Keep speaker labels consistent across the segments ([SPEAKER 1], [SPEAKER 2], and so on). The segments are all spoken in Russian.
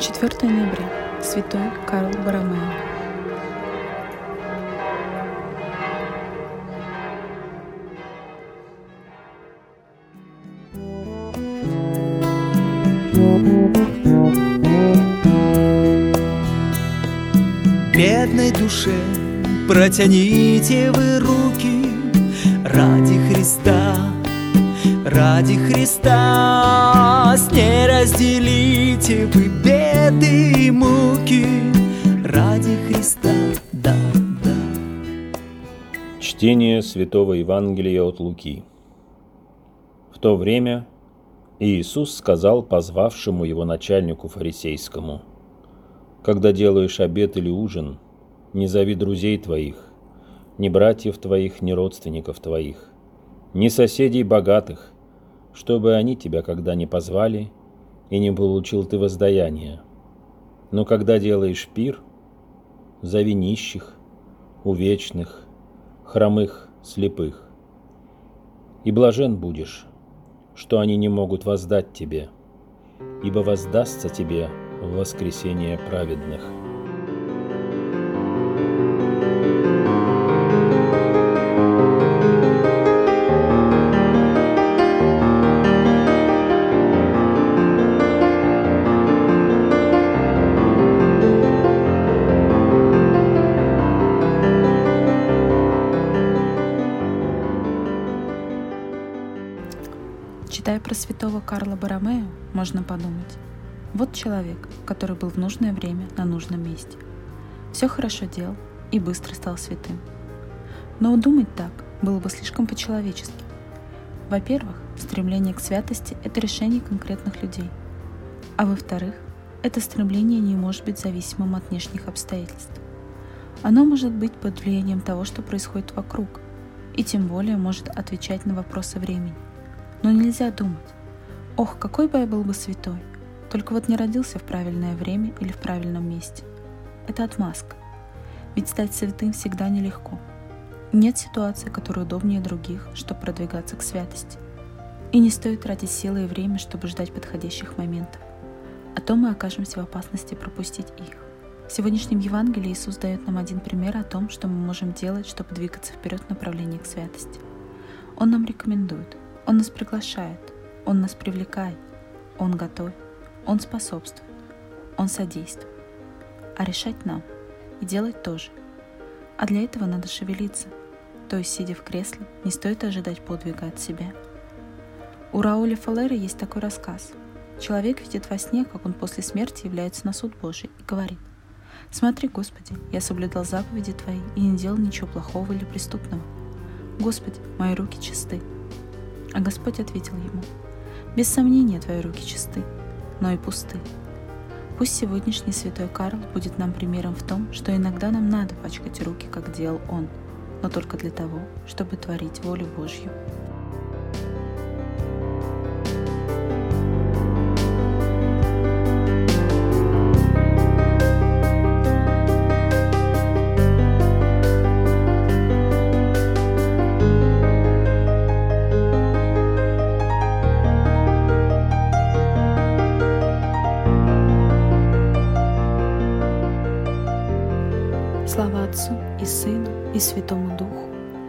[SPEAKER 1] 4 ноября. Святой Карл Баромео.
[SPEAKER 2] Бедной душе протяните вы руки ради Христа, ради Христа, с ней разделите вы беды и муки ради Христа, да, да.
[SPEAKER 3] Чтение Святого Евангелия от Луки. В то время Иисус сказал позвавшему его начальнику фарисейскому, «Когда делаешь обед или ужин, не зови друзей твоих, ни братьев твоих, ни родственников твоих, ни соседей богатых, чтобы они тебя когда не позвали, и не получил ты воздаяние. Но когда делаешь пир, зови нищих, увечных, хромых, слепых. И блажен будешь, что они не могут воздать тебе, ибо воздастся тебе в воскресение праведных».
[SPEAKER 1] Читая про святого Карла Баромео, можно подумать, вот человек, который был в нужное время на нужном месте. Все хорошо делал и быстро стал святым. Но думать так было бы слишком по-человечески. Во-первых, стремление к святости – это решение конкретных людей. А во-вторых, это стремление не может быть зависимым от внешних обстоятельств. Оно может быть под влиянием того, что происходит вокруг, и тем более может отвечать на вопросы времени. Но нельзя думать, ох, какой бы я был бы святой, только вот не родился в правильное время или в правильном месте. Это отмазка. Ведь стать святым всегда нелегко. Нет ситуации, которая удобнее других, чтобы продвигаться к святости. И не стоит тратить силы и время, чтобы ждать подходящих моментов. А то мы окажемся в опасности пропустить их. В сегодняшнем Евангелии Иисус дает нам один пример о том, что мы можем делать, чтобы двигаться вперед в направлении к святости. Он нам рекомендует – он нас приглашает, Он нас привлекает, Он готовит, Он способствует, Он содействует. А решать нам и делать тоже. А для этого надо шевелиться, то есть, сидя в кресле, не стоит ожидать подвига от себя. У Рауля Фалера есть такой рассказ. Человек видит во сне, как он после смерти является на суд Божий и говорит, «Смотри, Господи, я соблюдал заповеди Твои и не делал ничего плохого или преступного. Господи, мои руки чисты, а Господь ответил ему, «Без сомнения твои руки чисты, но и пусты. Пусть сегодняшний святой Карл будет нам примером в том, что иногда нам надо пачкать руки, как делал он, но только для того, чтобы творить волю Божью. Слава Отцу и Сыну и Святому Духу,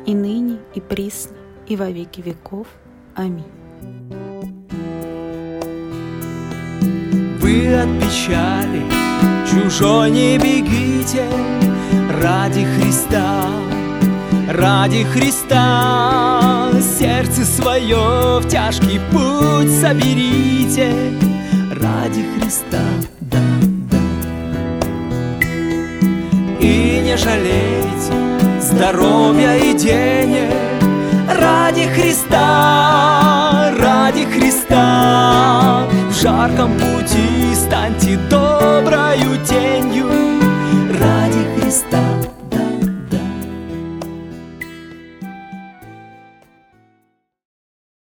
[SPEAKER 1] и ныне, и присно, и во веки веков. Аминь.
[SPEAKER 2] Вы от печали чужой не бегите ради Христа, ради Христа. Сердце свое в тяжкий путь соберите ради Христа, да. Жалейте здоровья и денег Ради Христа,